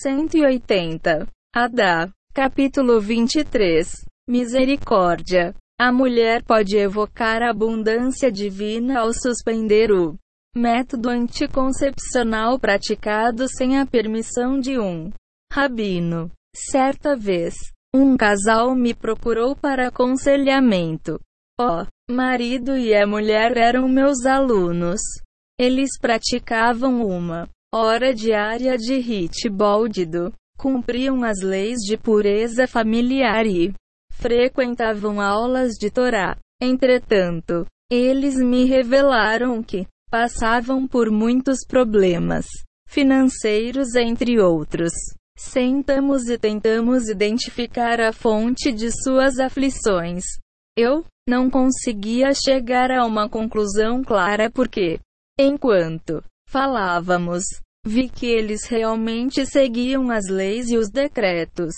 180. Adá. Capítulo 23. Misericórdia. A mulher pode evocar a abundância divina ao suspender o método anticoncepcional praticado sem a permissão de um rabino. Certa vez, um casal me procurou para aconselhamento. O marido e a mulher eram meus alunos. Eles praticavam uma hora diária de hit boldido, cumpriam as leis de pureza familiar e frequentavam aulas de Torá. Entretanto, eles me revelaram que passavam por muitos problemas financeiros, entre outros. Sentamos e tentamos identificar a fonte de suas aflições. Eu não conseguia chegar a uma conclusão clara porque, enquanto falávamos, vi que eles realmente seguiam as leis e os decretos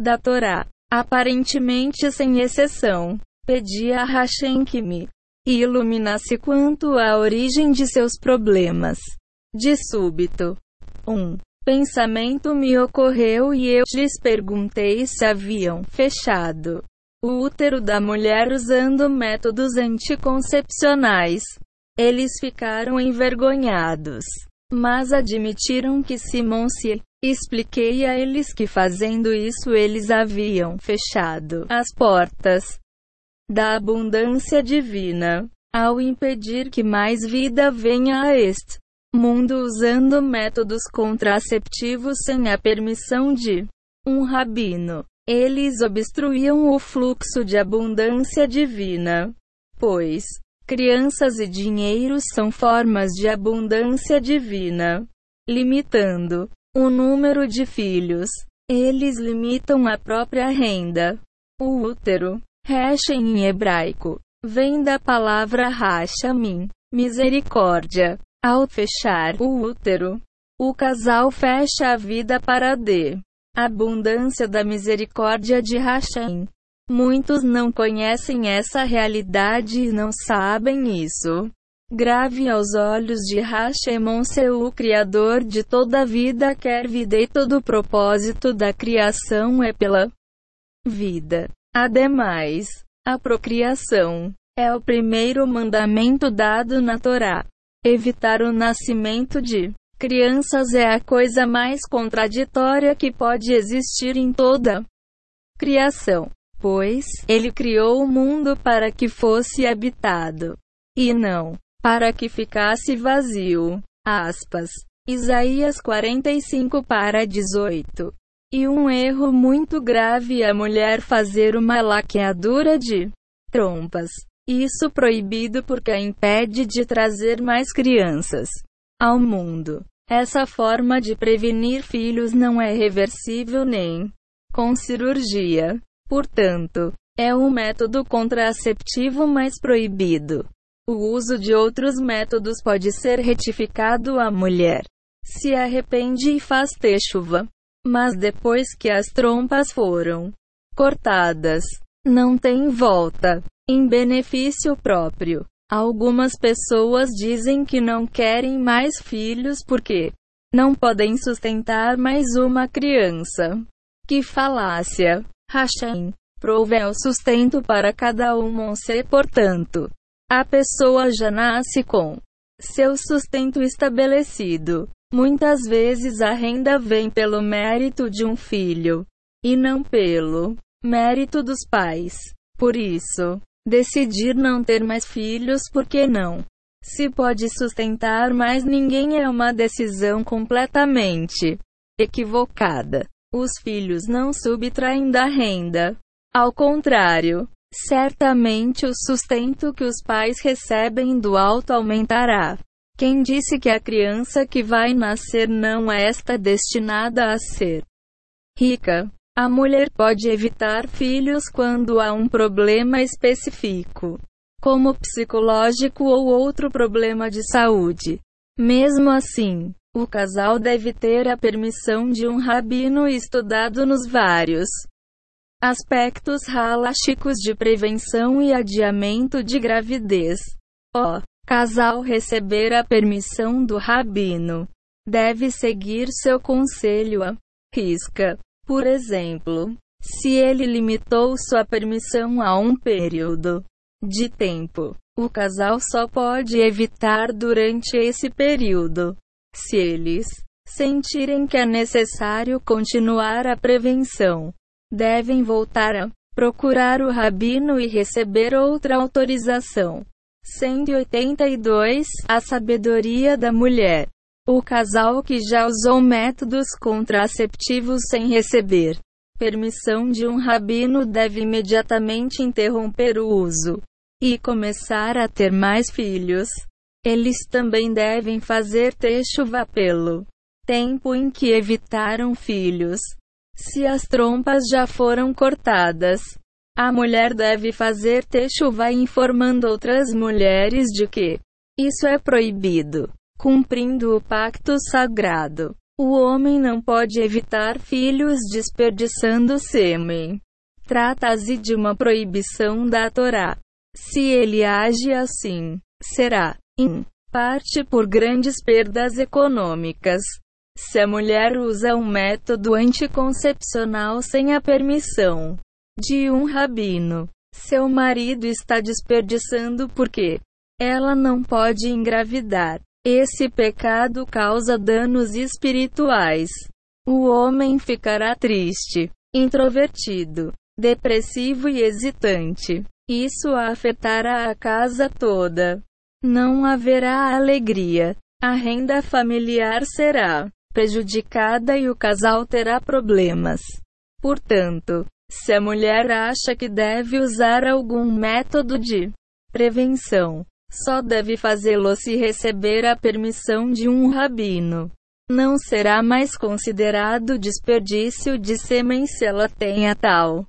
da Torá, aparentemente sem exceção. Pedi a Hashem que me iluminasse quanto à origem de seus problemas. De súbito, um pensamento me ocorreu e eu lhes perguntei se haviam fechado o útero da mulher usando métodos anticoncepcionais. Eles ficaram envergonhados, mas admitiram que Simon se expliquei a eles que fazendo isso eles haviam fechado as portas da abundância divina ao impedir que mais vida venha a este mundo usando métodos contraceptivos sem a permissão de um rabino. Eles obstruíam o fluxo de abundância divina. Pois, crianças e dinheiro são formas de abundância divina. Limitando o número de filhos, eles limitam a própria renda. O útero, Resh em hebraico, vem da palavra Hashamim, misericórdia. Ao fechar o útero, o casal fecha a vida para D abundância da misericórdia de Hashem. Muitos não conhecem essa realidade e não sabem isso. Grave aos olhos de Hashemon seu Criador de toda a vida quer vida e todo o propósito da criação é pela vida. Ademais, a procriação é o primeiro mandamento dado na Torá. Evitar o nascimento de crianças é a coisa mais contraditória que pode existir em toda criação, pois ele criou o mundo para que fosse habitado e não para que ficasse vazio. Aspas. Isaías 45 para 18. E um erro muito grave é a mulher fazer uma laqueadura de trompas. Isso proibido porque a impede de trazer mais crianças ao mundo. Essa forma de prevenir filhos não é reversível nem com cirurgia. Portanto, é o método contraceptivo mais proibido. O uso de outros métodos pode ser retificado a mulher se arrepende e faz ter chuva. Mas depois que as trompas foram cortadas, não tem volta. Em benefício próprio, Algumas pessoas dizem que não querem mais filhos porque não podem sustentar mais uma criança. Que falácia! Hashem prove o sustento para cada um se, portanto, a pessoa já nasce com seu sustento estabelecido. Muitas vezes a renda vem pelo mérito de um filho e não pelo mérito dos pais. Por isso, Decidir não ter mais filhos porque não se pode sustentar mais ninguém é uma decisão completamente equivocada. Os filhos não subtraem da renda. Ao contrário, certamente o sustento que os pais recebem do alto aumentará. Quem disse que a criança que vai nascer não é esta destinada a ser rica? A mulher pode evitar filhos quando há um problema específico, como psicológico ou outro problema de saúde. Mesmo assim, o casal deve ter a permissão de um rabino estudado nos vários aspectos halásticos de prevenção e adiamento de gravidez. O casal receber a permissão do rabino deve seguir seu conselho a risca. Por exemplo, se ele limitou sua permissão a um período de tempo, o casal só pode evitar durante esse período. Se eles sentirem que é necessário continuar a prevenção, devem voltar a procurar o rabino e receber outra autorização. 182 A sabedoria da mulher. O casal que já usou métodos contraceptivos sem receber permissão de um rabino deve imediatamente interromper o uso e começar a ter mais filhos. Eles também devem fazer techuva pelo tempo em que evitaram filhos. Se as trompas já foram cortadas, a mulher deve fazer techuva informando outras mulheres de que isso é proibido cumprindo o pacto sagrado. O homem não pode evitar filhos desperdiçando sêmen. Trata-se de uma proibição da Torá. Se ele age assim, será, em parte, por grandes perdas econômicas. Se a mulher usa um método anticoncepcional sem a permissão de um rabino, seu marido está desperdiçando porque ela não pode engravidar. Esse pecado causa danos espirituais. O homem ficará triste, introvertido, depressivo e hesitante. Isso afetará a casa toda. Não haverá alegria. A renda familiar será prejudicada e o casal terá problemas. Portanto, se a mulher acha que deve usar algum método de prevenção, só deve fazê-lo se receber a permissão de um rabino. Não será mais considerado desperdício de sêmen se ela tenha tal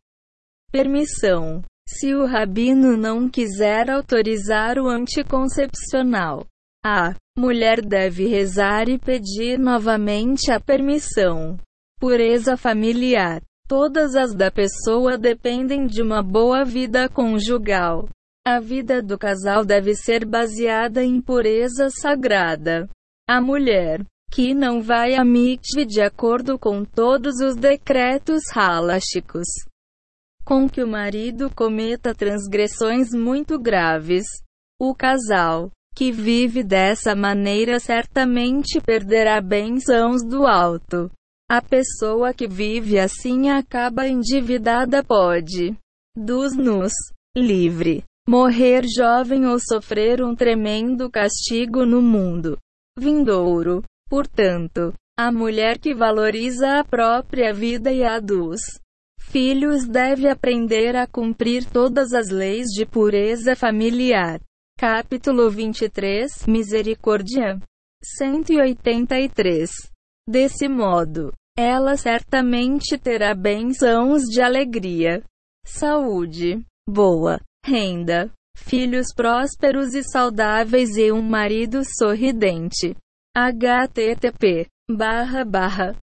permissão. Se o rabino não quiser autorizar o anticoncepcional, a mulher deve rezar e pedir novamente a permissão. Pureza familiar. Todas as da pessoa dependem de uma boa vida conjugal. A vida do casal deve ser baseada em pureza sagrada. A mulher, que não vai a mikve de acordo com todos os decretos halásticos, com que o marido cometa transgressões muito graves. O casal, que vive dessa maneira certamente perderá bênçãos do alto. A pessoa que vive assim acaba endividada pode, dos nus, livre morrer jovem ou sofrer um tremendo castigo no mundo vindouro. Portanto, a mulher que valoriza a própria vida e a dos filhos deve aprender a cumprir todas as leis de pureza familiar. Capítulo 23 Misericórdia 183 Desse modo, ela certamente terá bênçãos de alegria, saúde, boa renda, filhos prósperos e saudáveis e um marido sorridente. http barra barra